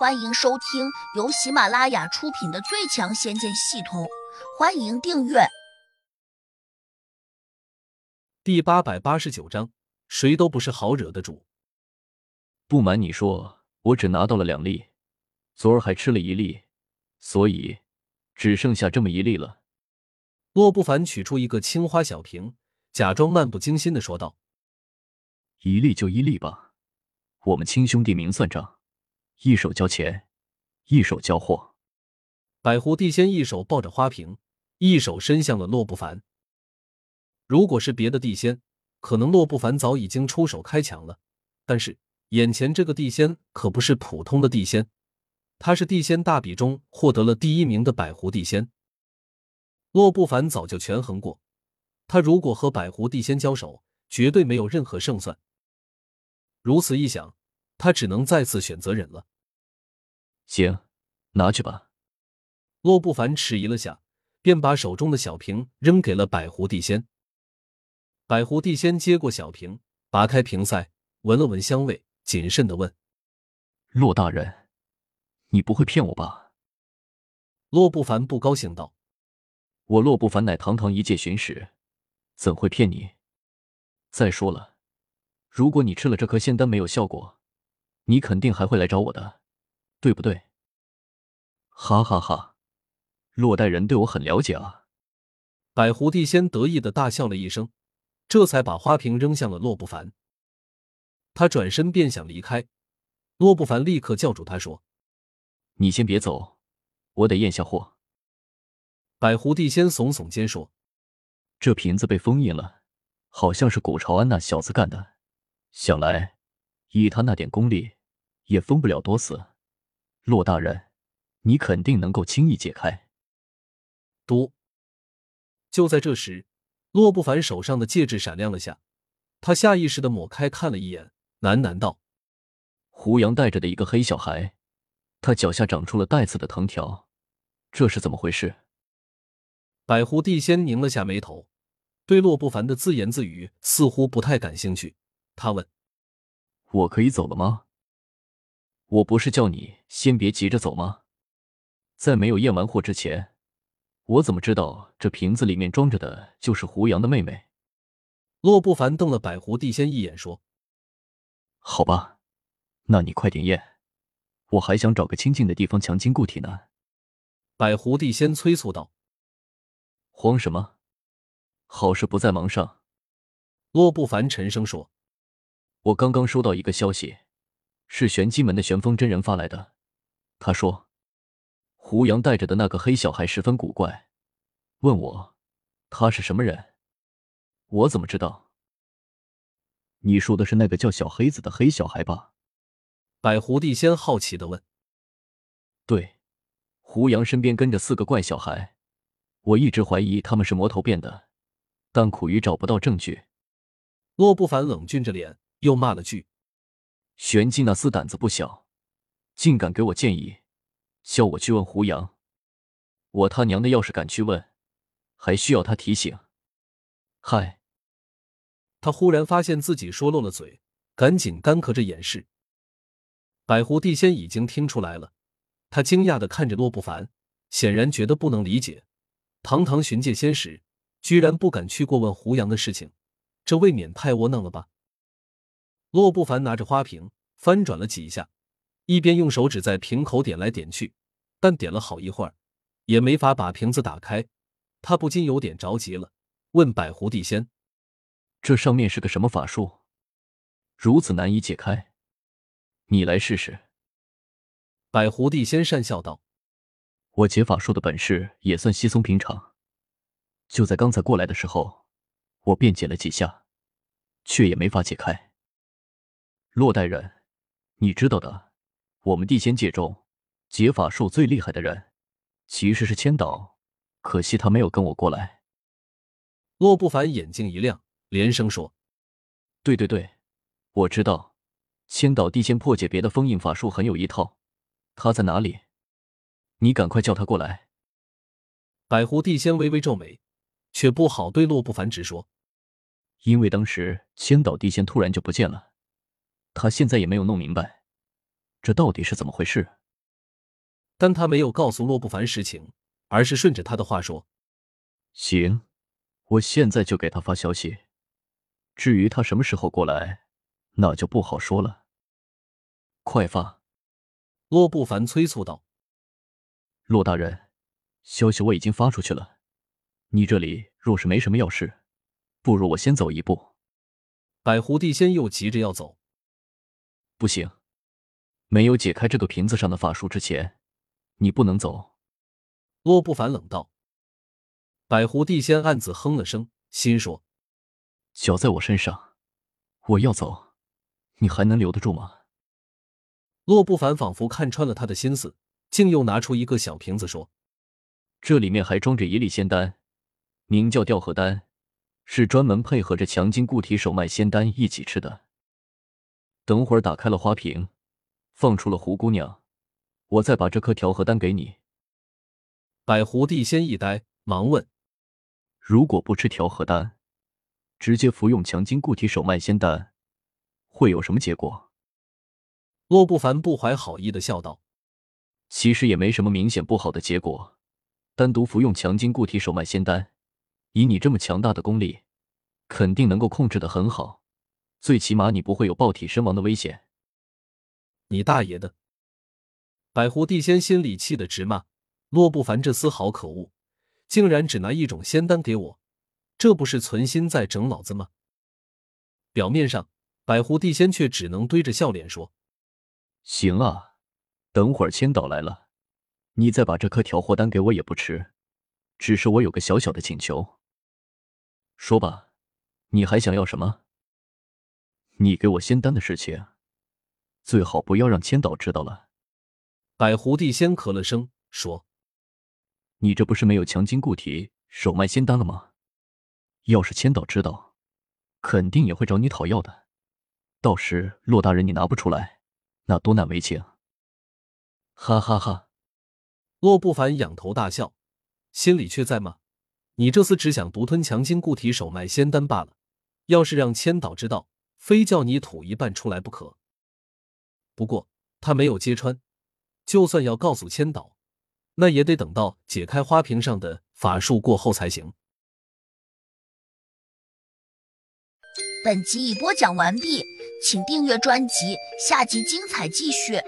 欢迎收听由喜马拉雅出品的《最强仙剑系统》，欢迎订阅。第八百八十九章，谁都不是好惹的主。不瞒你说，我只拿到了两粒，昨儿还吃了一粒，所以只剩下这么一粒了。洛不凡取出一个青花小瓶，假装漫不经心的说道：“一粒就一粒吧，我们亲兄弟明算账。”一手交钱，一手交货。百狐地仙一手抱着花瓶，一手伸向了洛不凡。如果是别的地仙，可能洛不凡早已经出手开抢了。但是眼前这个地仙可不是普通的地仙，他是地仙大比中获得了第一名的百狐地仙。洛不凡早就权衡过，他如果和百狐地仙交手，绝对没有任何胜算。如此一想。他只能再次选择忍了。行，拿去吧。洛不凡迟疑了下，便把手中的小瓶扔给了百狐地仙。百狐地仙接过小瓶，拔开瓶塞，闻了闻香味，谨慎的问：“洛大人，你不会骗我吧？”洛不凡不高兴道：“我洛不凡乃堂堂一介巡使，怎会骗你？再说了，如果你吃了这颗仙丹没有效果……”你肯定还会来找我的，对不对？哈哈哈，洛代人对我很了解啊！百狐地仙得意的大笑了一声，这才把花瓶扔向了洛不凡。他转身便想离开，洛不凡立刻叫住他说：“你先别走，我得验下货。”百狐地仙耸耸肩说：“这瓶子被封印了，好像是古朝安那小子干的，想来以他那点功力。”也封不了多死，洛大人，你肯定能够轻易解开。嘟！就在这时，洛不凡手上的戒指闪亮了下，他下意识的抹开看了一眼，喃喃道：“胡杨带着的一个黑小孩，他脚下长出了带刺的藤条，这是怎么回事？”百狐帝仙拧了下眉头，对洛不凡的自言自语似乎不太感兴趣。他问：“我可以走了吗？”我不是叫你先别急着走吗？在没有验完货之前，我怎么知道这瓶子里面装着的就是胡杨的妹妹？洛不凡瞪了百狐地仙一眼，说：“好吧，那你快点验，我还想找个清静的地方强筋固体呢。”百狐地仙催促道：“慌什么？好事不在忙上。”洛不凡沉声说：“我刚刚收到一个消息。”是玄机门的玄风真人发来的。他说，胡杨带着的那个黑小孩十分古怪，问我他是什么人。我怎么知道？你说的是那个叫小黑子的黑小孩吧？百狐帝仙好奇的问。对，胡杨身边跟着四个怪小孩，我一直怀疑他们是魔头变的，但苦于找不到证据。洛不凡冷峻着脸，又骂了句。玄机那厮胆子不小，竟敢给我建议，叫我去问胡杨。我他娘的要是敢去问，还需要他提醒？嗨！他忽然发现自己说漏了嘴，赶紧干咳着掩饰。百狐地仙已经听出来了，他惊讶的看着洛不凡，显然觉得不能理解，堂堂巡界仙使，居然不敢去过问胡杨的事情，这未免太窝囊了吧？洛不凡拿着花瓶翻转了几下，一边用手指在瓶口点来点去，但点了好一会儿，也没法把瓶子打开。他不禁有点着急了，问百狐地仙：“这上面是个什么法术，如此难以解开？你来试试。”百狐地仙讪笑道：“我解法术的本事也算稀松平常，就在刚才过来的时候，我便解了几下，却也没法解开。”洛代人，你知道的，我们地仙界中解法术最厉害的人，其实是千岛，可惜他没有跟我过来。洛不凡眼睛一亮，连声说：“对对对，我知道，千岛地仙破解别的封印法术很有一套，他在哪里？你赶快叫他过来。”百狐地仙微微皱眉，却不好对洛不凡直说，因为当时千岛地仙突然就不见了。他现在也没有弄明白，这到底是怎么回事。但他没有告诉洛不凡实情，而是顺着他的话说：“行，我现在就给他发消息。至于他什么时候过来，那就不好说了。快发！”洛不凡催促道：“洛大人，消息我已经发出去了。你这里若是没什么要事，不如我先走一步。”百狐帝仙又急着要走，不行，没有解开这个瓶子上的法术之前。你不能走，洛不凡冷道。百狐帝仙暗自哼了声，心说：“脚在我身上，我要走，你还能留得住吗？”洛不凡仿佛看穿了他的心思，竟又拿出一个小瓶子说：“这里面还装着一粒仙丹，名叫调和丹，是专门配合着强筋固体手脉仙丹一起吃的。等会儿打开了花瓶，放出了胡姑娘。”我再把这颗调和丹给你。百狐帝仙一呆，忙问：“如果不吃调和丹，直接服用强筋固体手脉仙丹，会有什么结果？”洛不凡不怀好意的笑道：“其实也没什么明显不好的结果。单独服用强筋固体手脉仙丹，以你这么强大的功力，肯定能够控制的很好。最起码你不会有爆体身亡的危险。”你大爷的！百狐帝仙心里气得直骂：“洛不凡这厮好可恶，竟然只拿一种仙丹给我，这不是存心在整老子吗？”表面上，百狐帝仙却只能堆着笑脸说：“行啊，等会儿千岛来了，你再把这颗调和丹给我也不迟。只是我有个小小的请求，说吧，你还想要什么？你给我仙丹的事情，最好不要让千岛知道了。”百狐帝先咳了声，说：“你这不是没有强筋固体手脉仙丹了吗？要是千岛知道，肯定也会找你讨要的。到时骆大人你拿不出来，那多难为情。”哈哈哈！骆不凡仰头大笑，心里却在骂：“你这厮只想独吞强筋固体手脉仙丹罢了。要是让千岛知道，非叫你吐一半出来不可。”不过他没有揭穿。就算要告诉千岛，那也得等到解开花瓶上的法术过后才行。本集已播讲完毕，请订阅专辑，下集精彩继续。